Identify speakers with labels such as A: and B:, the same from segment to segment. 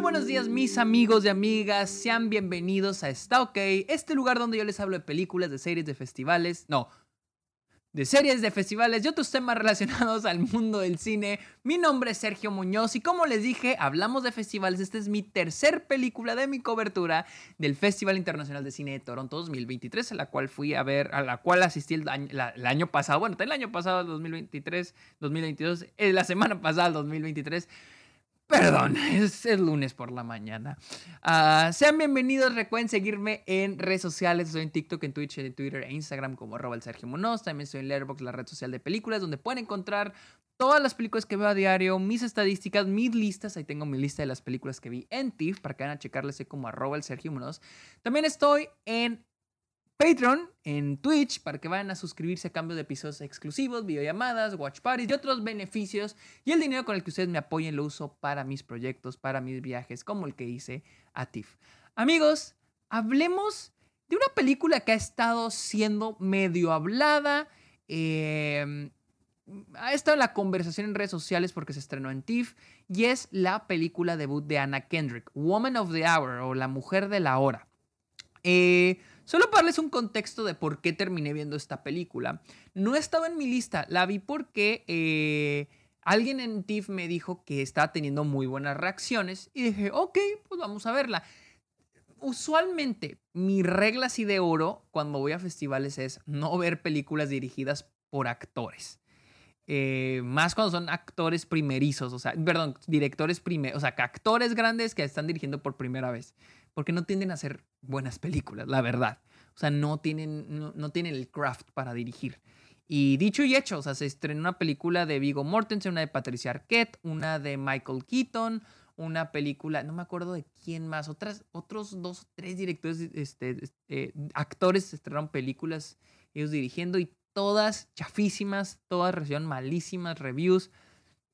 A: buenos días mis amigos y amigas, sean bienvenidos a Está OK, este lugar donde yo les hablo de películas, de series, de festivales, no, de series, de festivales y otros temas relacionados al mundo del cine. Mi nombre es Sergio Muñoz y como les dije, hablamos de festivales. Esta es mi tercer película de mi cobertura del Festival Internacional de Cine de Toronto 2023, a la cual fui a ver, a la cual asistí el año, el año pasado, bueno, el año pasado, 2023, 2022, eh, la semana pasada, 2023. Perdón, es lunes por la mañana. Ah, sean bienvenidos, recuerden seguirme en redes sociales. Estoy en TikTok, en Twitch, en Twitter e Instagram como arroba el Sergio Monos. También estoy en Letterboxd, la red social de películas, donde pueden encontrar todas las películas que veo a diario, mis estadísticas, mis listas. Ahí tengo mi lista de las películas que vi en TIFF para que vayan a checarles como arroba el Sergio Monos. También estoy en Patreon, en Twitch, para que vayan a suscribirse a cambio de episodios exclusivos, videollamadas, watch parties y otros beneficios. Y el dinero con el que ustedes me apoyen lo uso para mis proyectos, para mis viajes, como el que hice a TIFF. Amigos, hablemos de una película que ha estado siendo medio hablada. Em, ha estado en la conversación en redes sociales porque se estrenó en TIFF y es la película debut de Anna Kendrick, Woman of the Hour o La Mujer de la Hora. Eh, Solo para darles un contexto de por qué terminé viendo esta película. No estaba en mi lista, la vi porque eh, alguien en TIFF me dijo que estaba teniendo muy buenas reacciones y dije, ok, pues vamos a verla. Usualmente mi regla así de oro cuando voy a festivales es no ver películas dirigidas por actores. Eh, más cuando son actores primerizos, o sea, perdón, directores primeros, o sea, actores grandes que están dirigiendo por primera vez porque no tienden a hacer buenas películas, la verdad. O sea, no tienen, no, tienen el craft para dirigir. Y dicho y hecho, o sea, se estrenó una película de Vigo Mortensen, una de Patricia Arquette, una de Michael Keaton, una película, no me acuerdo de quién más, otras, otros dos o tres directores, este, este, actores estrenaron películas ellos dirigiendo y todas chafísimas, todas recibieron malísimas reviews.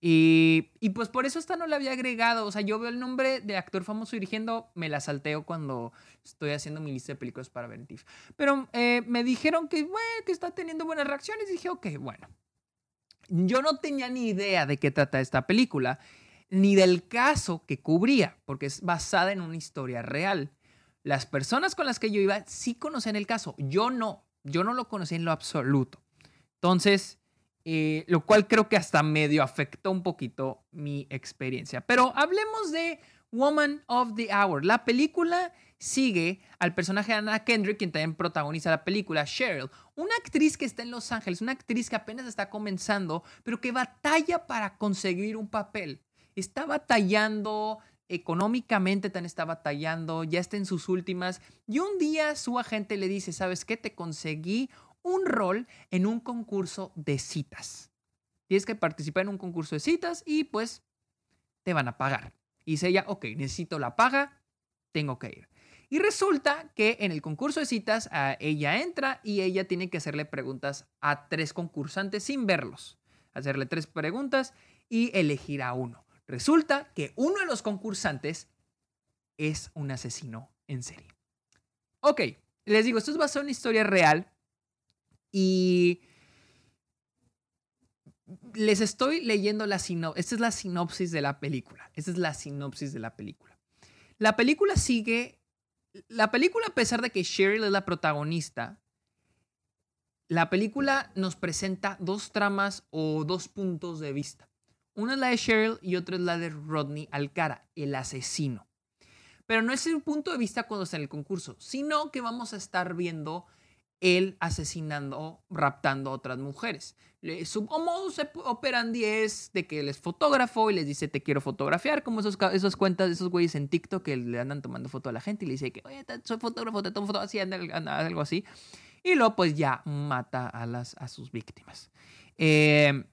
A: Y, pues por eso esta no la había agregado. O sea, yo veo el nombre de actor famoso dirigiendo, me la salteo cuando estoy haciendo mi lista de películas para ver. Pero eh, me dijeron que, bueno, que está teniendo buenas reacciones. Y dije, ok, bueno. Yo no tenía ni idea de qué trata esta película, ni del caso que cubría, porque es basada en una historia real. Las personas con las que yo iba sí conocían el caso. Yo no. Yo no lo conocí en lo absoluto. Entonces, eh, lo cual creo que hasta medio afectó un poquito mi experiencia. Pero hablemos de Woman of the Hour. La película sigue al personaje de Anna Kendrick, quien también protagoniza la película, Cheryl, una actriz que está en Los Ángeles, una actriz que apenas está comenzando, pero que batalla para conseguir un papel. Está batallando económicamente, tan está batallando, ya está en sus últimas, y un día su agente le dice, ¿sabes qué? Te conseguí un rol en un concurso de citas. Tienes que participar en un concurso de citas y pues te van a pagar. Y dice ella, ok, necesito la paga, tengo que ir. Y resulta que en el concurso de citas ella entra y ella tiene que hacerle preguntas a tres concursantes sin verlos. Hacerle tres preguntas y elegir a uno. Resulta que uno de los concursantes es un asesino en serie. Ok, les digo, esto es basado en una historia real y les estoy leyendo la sinopsis. Esta es la sinopsis de la película. Esta es la sinopsis de la película. La película sigue. La película, a pesar de que Cheryl es la protagonista, la película nos presenta dos tramas o dos puntos de vista. Una es la de Cheryl y otra es la de Rodney Alcara, el asesino. Pero no es el punto de vista cuando está en el concurso, sino que vamos a estar viendo él asesinando, raptando a otras mujeres. Su modus operandi es de que él es fotógrafo y les dice te quiero fotografiar, como esos, esos cuentas esos güeyes en TikTok que le andan tomando foto a la gente y le dice que, soy fotógrafo, te tomo foto, así, algo así. Y luego pues ya mata a, las, a sus víctimas. Eh,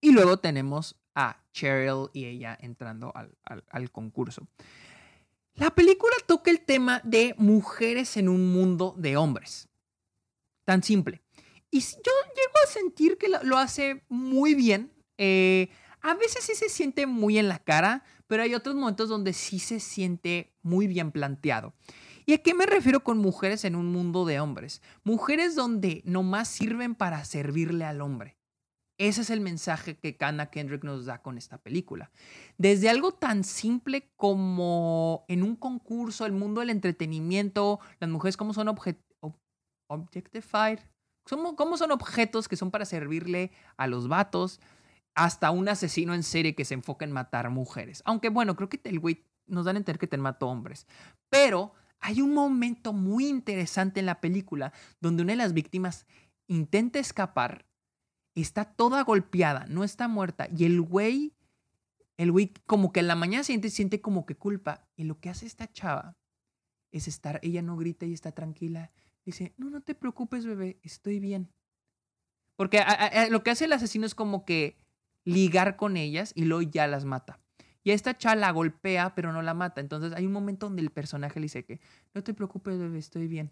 A: y luego tenemos a Cheryl y ella entrando al, al concurso. La película toca el tema de mujeres en un mundo de hombres. Tan simple. Y yo llego a sentir que lo, hace muy bien. Eh, a veces sí se siente muy en la cara, pero hay otros momentos donde sí se siente muy bien planteado. ¿Y a qué me refiero con mujeres en un mundo de hombres? Mujeres donde nomás sirven para servirle al hombre. Ese es el mensaje que Anna Kendrick nos da con esta película. Desde algo tan simple como en un concurso, el mundo del entretenimiento, las mujeres cómo son objectified, cómo son objetos que son para servirle a los vatos, hasta un asesino en serie que se enfoca en matar mujeres. Aunque bueno, creo que el güey nos dan a entender que te mató hombres. Pero hay un momento muy interesante en la película donde una de las víctimas intenta escapar está toda golpeada, no está muerta. Y el güey, el güey como que en la mañana siente, siente como que culpa. Y lo que hace esta chava es estar, ella no grita y está tranquila. Dice, no, no te preocupes, bebé, estoy bien. Porque lo que hace el asesino es como que ligar con ellas y luego ya las mata. Y a esta chava la golpea, pero no la mata. Entonces hay un momento donde el personaje le dice que, no te preocupes, bebé, estoy bien.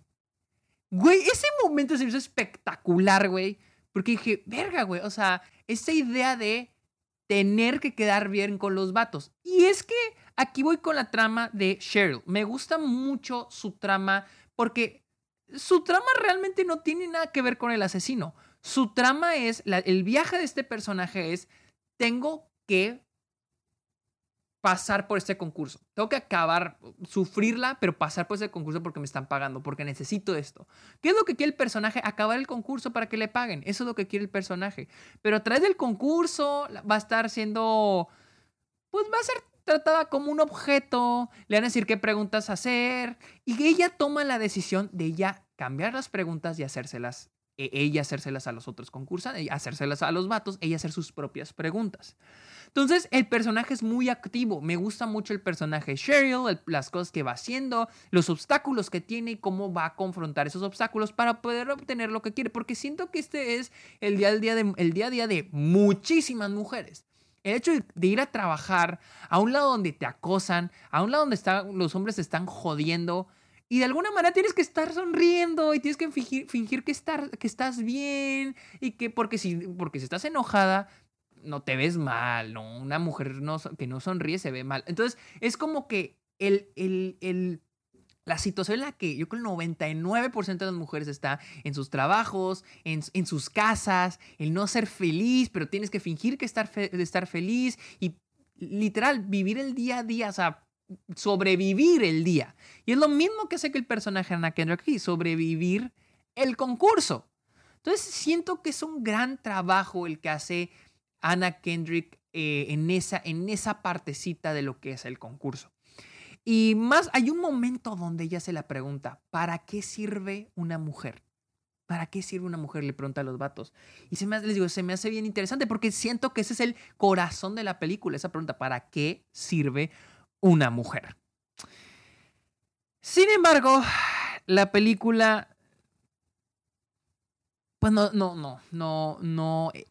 A: Güey, ese momento se hizo espectacular, güey. Porque dije, verga, güey, o sea, esa idea de tener que quedar bien con los vatos. Y es que aquí voy con la trama de Cheryl. Me gusta mucho su trama porque su trama realmente no tiene nada que ver con el asesino. Su trama es, el viaje de este personaje es, tengo que pasar por este concurso. Tengo que acabar, sufrirla, pero pasar por ese concurso porque me están pagando, porque necesito esto. ¿Qué es lo que quiere el personaje? Acabar el concurso para que le paguen. Eso es lo que quiere el personaje. Pero a través del concurso va a estar siendo, pues va a ser tratada como un objeto, le van a decir qué preguntas hacer y ella toma la decisión de ya cambiar las preguntas y hacérselas e, ella hacérselas a los otros concursantes, hacérselas a los vatos, ella hacer sus propias preguntas. Entonces, el personaje es muy activo. Me gusta mucho el personaje Cheryl, las cosas que va haciendo, los obstáculos que tiene y cómo va a confrontar esos obstáculos para poder obtener lo que quiere. Porque siento que este es el día, día, de, el día a día de muchísimas mujeres. El hecho de ir a trabajar a un lado donde te acosan, a un lado donde los hombres te están jodiendo, y de alguna manera tienes que estar sonriendo y tienes que fingir, fingir que, que estás bien y que porque si, porque si estás enojada, no te ves mal, ¿no? Una mujer que no sonríe se ve mal. Entonces, es como que el, el, la situación en la que yo creo el 99% de las mujeres está en sus trabajos, en, sus casas, el no ser feliz, pero tienes que fingir que estar, estar feliz y literal vivir el día a día, o sea, sobrevivir el día. Y es lo mismo que hace que el personaje Ana Kendrick aquí, sobrevivir el concurso. Entonces siento que es un gran trabajo el que hace Anna Kendrick eh, en, esa, en esa partecita de lo que es el concurso. Y más, hay un momento donde ella se la pregunta, ¿para qué sirve una mujer? ¿Para qué sirve una mujer? Le pregunta a los vatos. Y se me, les digo, se me hace bien interesante porque siento que ese es el corazón de la película, esa pregunta, ¿para qué sirve una mujer? Sin embargo, la película, pues no, no, no, no, no, eh,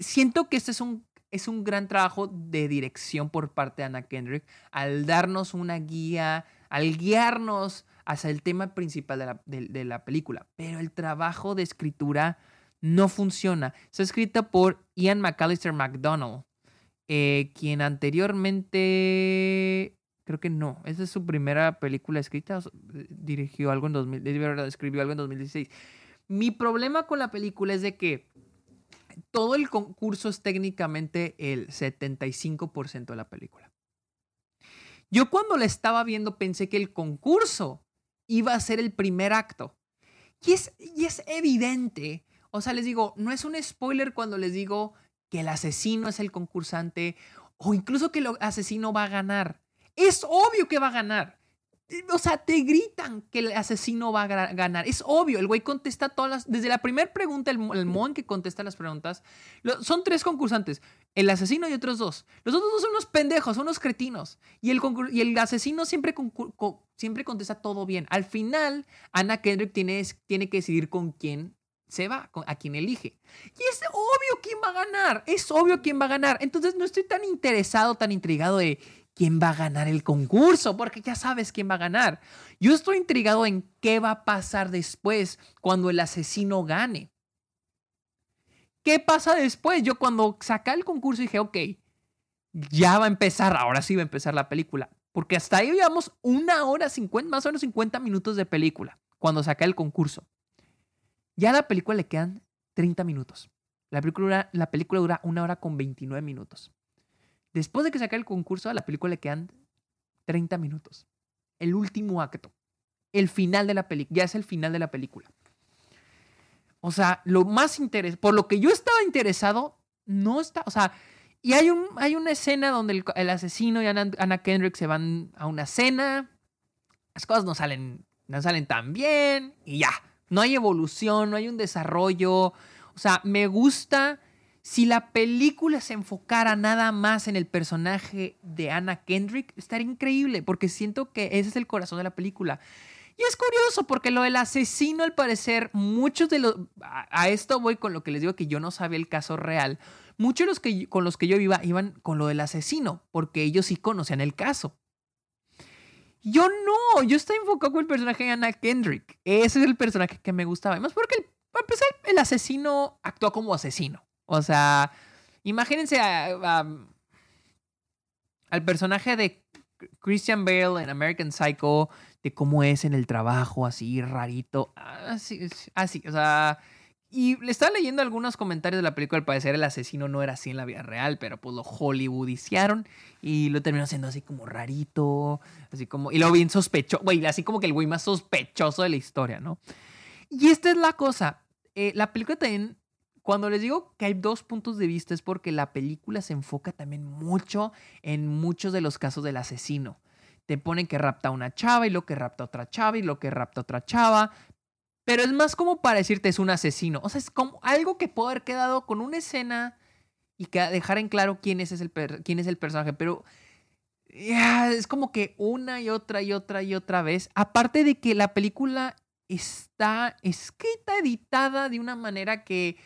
A: siento que este es un, es un gran trabajo de dirección por parte de Anna Kendrick al darnos una guía, al guiarnos hacia el tema principal de la, película. Pero el trabajo de escritura no funciona. Está escrita por Ian McAllister McDonald, eh, quien anteriormente creo que no. Esa es su primera película escrita. Dirigió algo en 2000, escribió algo en 2016. Mi problema con la película es de que todo el concurso es técnicamente el 75% de la película. Yo cuando la estaba viendo pensé que el concurso iba a ser el primer acto. Y es, y es evidente, o sea, les digo, no es un spoiler cuando les digo que el asesino es el concursante o incluso que el asesino va a ganar. Es obvio que va a ganar. O sea, te gritan que el asesino va a ganar. Es obvio, el güey contesta todas las... Desde la primera pregunta, el, el mon que contesta las preguntas, son tres concursantes, el asesino y otros dos. Los otros dos son unos pendejos, son unos cretinos. Y el, y el asesino siempre, siempre contesta todo bien. Al final, Anna Kendrick tiene, tiene que decidir con quién se va, a quién elige. Y es obvio quién va a ganar, es obvio quién va a ganar. Entonces no estoy tan interesado, tan intrigado de quién va a ganar el concurso, porque ya sabes quién va a ganar. Yo estoy intrigado en qué va a pasar después cuando el asesino gane. ¿Qué pasa después? Yo cuando saqué el concurso dije, ok, ya va a empezar, ahora sí va a empezar la película. Porque hasta ahí llevamos una hora, 50, más o menos 50 minutos de película, cuando saqué el concurso. Ya a la película le quedan 30 minutos. La película, la película dura una hora con 29 minutos. Después de que se acabe el concurso, a la película le quedan 30 minutos. El último acto. El final de la película. Ya es el final de la película. O sea, lo más interesante, por lo que yo estaba interesado, no está, o sea, y hay, un, hay una escena donde el, asesino y Anna, Kendrick se van a una cena, las cosas no salen, no salen tan bien y ya, no hay evolución, no hay un desarrollo, o sea, me gusta si la película se enfocara nada más en el personaje de Anna Kendrick, estaría increíble, porque siento que ese es el corazón de la película. Y es curioso porque lo del asesino, al parecer, muchos de los... A, esto voy con lo que les digo que yo no sabía el caso real. Muchos de los que, con los que yo iba iban con lo del asesino, porque ellos sí conocían el caso. Yo no, yo estaba enfocado con el personaje de Anna Kendrick. Ese es el personaje que me gustaba. Además, porque para empezar, el asesino actúa como asesino. O sea, imagínense al personaje de Christian Bale en American Psycho de cómo es en el trabajo, así rarito, así, así, o sea, y le estaba leyendo algunos comentarios de la película, al parecer el asesino no era así en la vida real, pero pues lo hollywoodiciaron y lo terminó siendo así como rarito, así como, y lo bien sospechoso, güey, así como que el güey más sospechoso de la historia, ¿no? Y esta es la cosa, eh, la película también, cuando les digo que hay dos puntos de vista es porque la película se enfoca también mucho en muchos de los casos del asesino te ponen que rapta una chava y lo que rapta otra chava y lo que rapta otra chava. Pero es más como para decirte es un asesino. O sea, es como algo que puede haber quedado con una escena y que dejar en claro quién es, el, quién es el personaje. Pero es como que una y otra y otra y otra vez. Aparte de que la película está escrita, editada de una manera que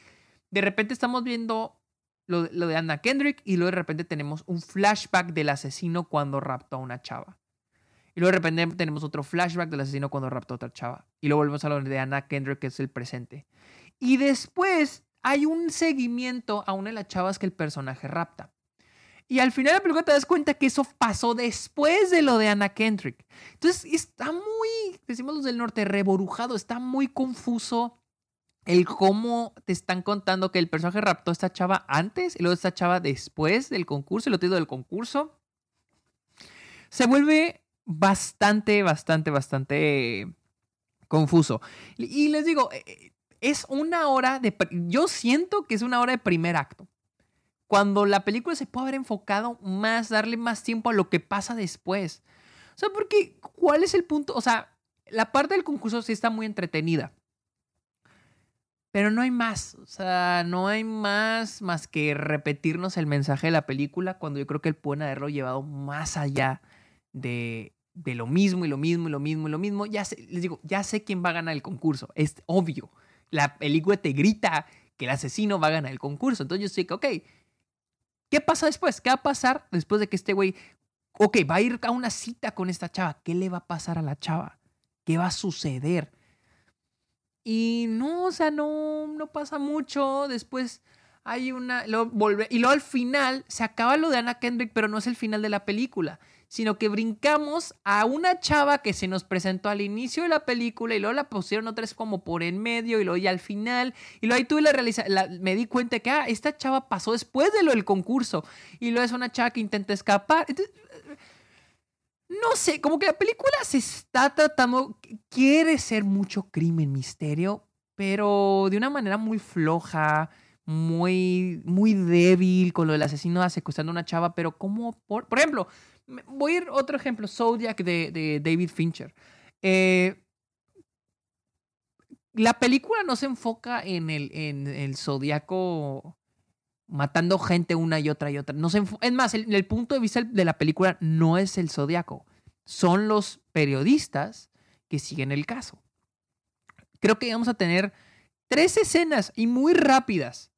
A: de repente estamos viendo lo, de Anna Kendrick y luego de repente tenemos un flashback del asesino cuando raptó a una chava. Y luego de repente tenemos otro flashback del asesino cuando raptó a otra chava. Y luego volvemos a lo de Anna Kendrick, que es el presente. Y después hay un seguimiento a una de las chavas que el personaje rapta. Y al final de la película te das cuenta que eso pasó después de lo de Anna Kendrick. Entonces está muy, decimos los del norte, reborujado, está muy confuso el cómo te están contando que el personaje raptó a esta chava antes y luego esta chava después del concurso, el otro del concurso. Se vuelve bastante, bastante, bastante confuso. Y les digo, eh, es una hora de... Yo siento que es una hora de primer acto. Cuando la película se puede haber enfocado más, darle más tiempo a lo que pasa después. O sea, porque, ¿cuál es el punto? O sea, la parte del concurso sí está muy entretenida. Pero no hay más. O sea, no hay más más que repetirnos el mensaje de la película cuando yo creo que él pueden haberlo llevado más allá de, de lo mismo y lo mismo y lo mismo y lo mismo. Ya sé, les digo, ya sé quién va a ganar el concurso. Es obvio. La película te grita que el asesino va a ganar el concurso. Entonces yo sé que, ok, ¿qué pasa después? ¿Qué va a pasar después de que este güey, ok, va a ir a una cita con esta chava? ¿Qué le va a pasar a la chava? ¿Qué va a suceder? Y no, o sea, no, no pasa mucho. Después hay una, lo volve, y luego al final se acaba lo de Anna Kendrick, pero no es el final de la película sino que brincamos a una chava que se nos presentó al inicio de la película y luego la pusieron otra vez como por en medio y luego ya al final. Y luego ahí tuve la realización, me di cuenta que, ah, esta chava pasó después de lo del concurso y luego es una chava que intenta escapar. No sé, como que la película se está tratando, quiere ser mucho crimen, misterio, pero de una manera muy floja muy, muy débil con lo del asesino secuestrando a una chava, pero como, por, por ejemplo, Voy a ir otro ejemplo, Zodiac de, David Fincher. Eh, la película no se enfoca en el, en el zodiaco matando gente una y otra y otra. No es más, el, el, punto de vista de la película no es el zodiaco, son los periodistas que siguen el caso. Creo que vamos a tener tres escenas y muy rápidas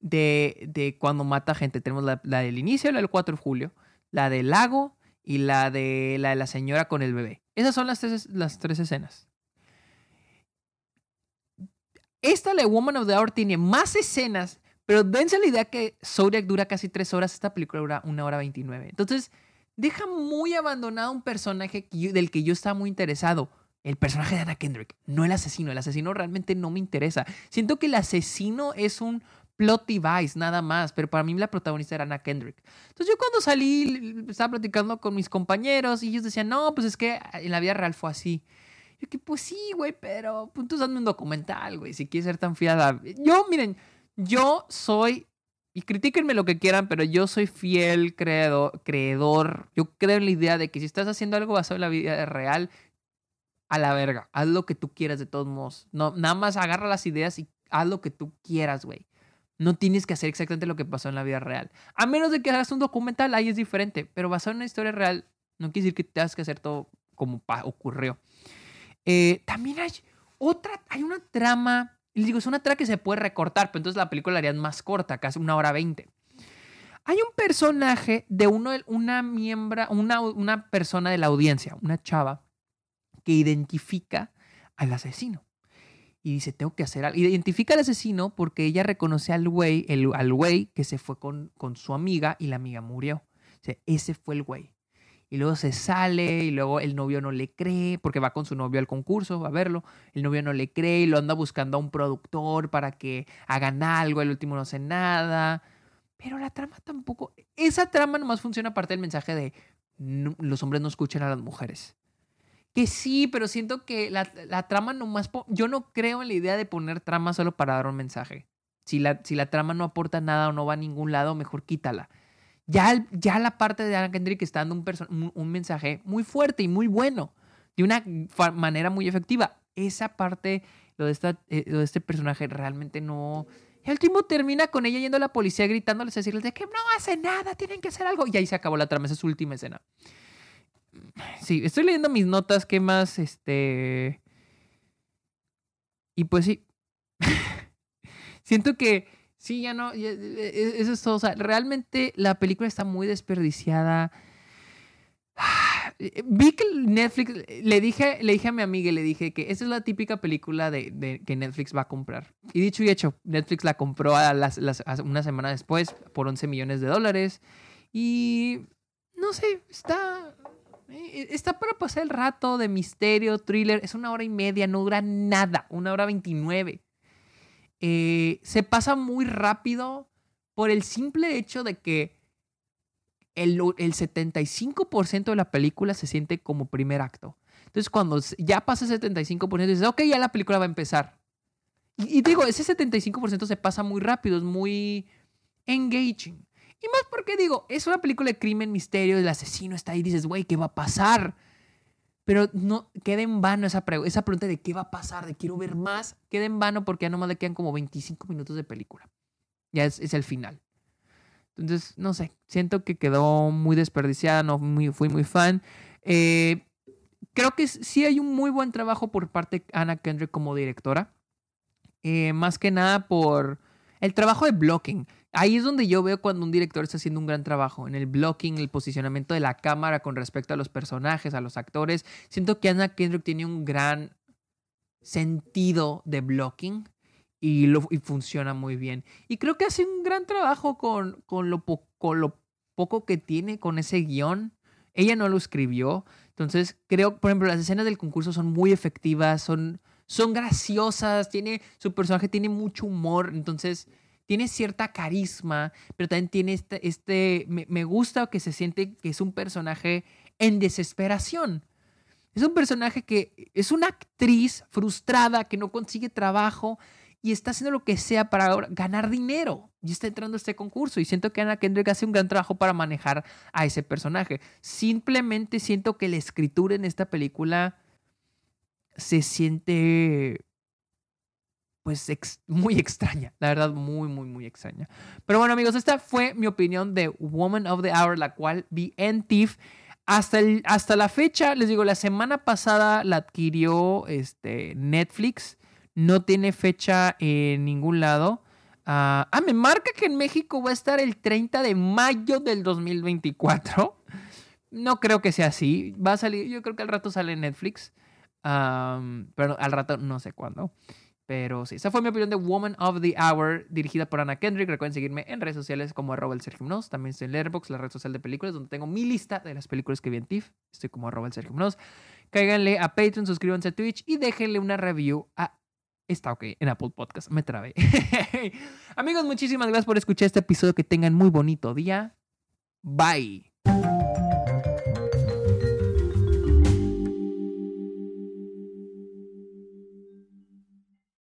A: de, de cuando mata gente. Tenemos la, la del inicio, la del 4 de julio la del lago y la de la, de la señora con el bebé. Esas son las tres, las tres escenas. Esta, la Woman of the Hour, tiene más escenas, pero dense la idea que Zodiac dura casi tres horas, esta película dura una hora veintinueve. Entonces, deja muy abandonado un personaje del que yo estaba muy interesado. El personaje de Anna Kendrick, no el asesino. El asesino realmente no me interesa. Siento que el asesino es un plot device, nada más. Pero para mí la protagonista era Anna Kendrick. Entonces yo cuando salí, estaba platicando con mis compañeros y ellos decían, no, pues es que en la vida real fue así. Yo que, pues sí, güey, pero pues tú un documental, güey, si quieres ser tan fiada. Yo, miren, yo soy, y critíquenme lo que quieran, pero yo soy fiel creedor, creedor. Yo creo en la idea de que si estás haciendo algo basado en la vida real, a la verga, haz lo que tú quieras de todos modos. No, nada más agarra las ideas y haz lo que tú quieras, güey. No tienes que hacer exactamente lo que pasó en la vida real. A menos de que hagas un documental, ahí es diferente. Pero basado en una historia real, no quiere decir que tengas que hacer todo como ocurrió. Eh, también hay otra, hay una trama, les digo, es una trama que se puede recortar, pero entonces la película la harían más corta, casi una hora veinte. Hay un personaje de uno, una miembro, una, una persona de la audiencia, una chava, que identifica al asesino. Y dice, tengo que hacer algo. Identifica al asesino porque ella reconoce al güey, el, al güey que se fue con, con su amiga y la amiga murió. Ese fue el güey y luego se sale y luego el novio no le cree porque va con su novio al concurso a verlo, el novio no le cree y lo anda buscando a un productor para que hagan algo, el último no hace nada, pero la trama tampoco, esa trama nomás funciona aparte del mensaje de los hombres no escuchan a las mujeres. Que sí, pero siento que la, la trama nomás, yo no creo en la idea de poner trama solo para dar un mensaje. Si la, si la trama no aporta nada o no va a ningún lado, mejor quítala ya, ya la parte de Anna Kendrick está dando un, mensaje muy fuerte y muy bueno, de una manera muy efectiva. Esa parte, lo de, esta, eh, lo de este personaje, realmente no... Al último termina con ella yendo a la policía gritándoles, decirles de que no hace nada, tienen que hacer algo. Y ahí se acabó la trama, esa es su última escena. Sí, estoy leyendo mis notas, ¿qué más? Este... Y pues sí. Siento que Sí, ya no, e, e, eso es todo. O sea, realmente la película está muy desperdiciada. Vi que Netflix, le dije, le dije a mi amiga, le dije que esa es la típica película de, que Netflix va a comprar. Y dicho y hecho, Netflix la compró a las, una semana después por 11 millones de dólares. Y no sé, está, está para pasar el rato de misterio, thriller. Es una hora y media, no dura nada, una hora veintinueve. Eh, se pasa muy rápido por el simple hecho de que el, el 75% de la película se siente como primer acto. Entonces, cuando ya pasa el 75%, dices, ok, ya la película va a empezar. Y, digo, ese 75% se pasa muy rápido, es muy engaging. Y más porque digo, es una película de crimen, misterio, el asesino está ahí, dices, güey, ¿qué va a pasar? Pero no, queda en vano esa, pregunta de qué va a pasar, de quiero ver más, queda en vano porque ya nomás le quedan como 25 minutos de película. Ya es, es el final. Entonces, no sé, siento que quedó muy desperdiciada, no muy, fui muy fan. Eh, creo que sí hay un muy buen trabajo por parte de Anna Kendrick como directora. Eh, más que nada por el trabajo de blocking. Ahí es donde yo veo cuando un director está haciendo un gran trabajo, en el blocking, el posicionamiento de la cámara con respecto a los personajes, a los actores. Siento que Anna Kendrick tiene un gran sentido de blocking y, funciona muy bien. Y creo que hace un gran trabajo con, con, lo, lo poco que tiene, con ese guion. Ella no lo escribió. Entonces, creo, por ejemplo, las escenas del concurso son muy efectivas, son, son graciosas, tiene, su personaje tiene mucho humor. Entonces, tiene cierta carisma, pero también tiene este, este me, gusta que se siente que es un personaje en desesperación. Es un personaje que es una actriz frustrada que no consigue trabajo y está haciendo lo que sea para ganar dinero. Y está entrando a este concurso. Y siento que Anna Kendrick hace un gran trabajo para manejar a ese personaje. Simplemente siento que la escritura en esta película se siente pues muy extraña, la verdad muy, muy, muy extraña. Pero bueno amigos, esta fue mi opinión de Woman of the Hour, la cual vi en TIFF. Hasta, el, hasta la fecha, les digo, la semana pasada la adquirió este, Netflix. No tiene fecha en ningún lado. ah, ah me marca que en México va a estar el 30 de mayo del 2024. No creo que sea así. Va a salir, yo creo que al rato sale Netflix. pero al rato no sé cuándo. Pero sí, esa fue mi opinión de Woman of the Hour, dirigida por Anna Kendrick. Recuerden seguirme en redes sociales como arroba el Sergio También estoy en Letterboxd, la red social de películas, donde tengo mi lista de las películas que vi en TIFF. Estoy como arroba el Sergio Cáiganle a Patreon, suscríbanse a Twitch y déjenle una review a Está ok en Apple Podcast. Me trabé. Amigos, muchísimas gracias por escuchar este episodio. Que tengan muy bonito día. Bye.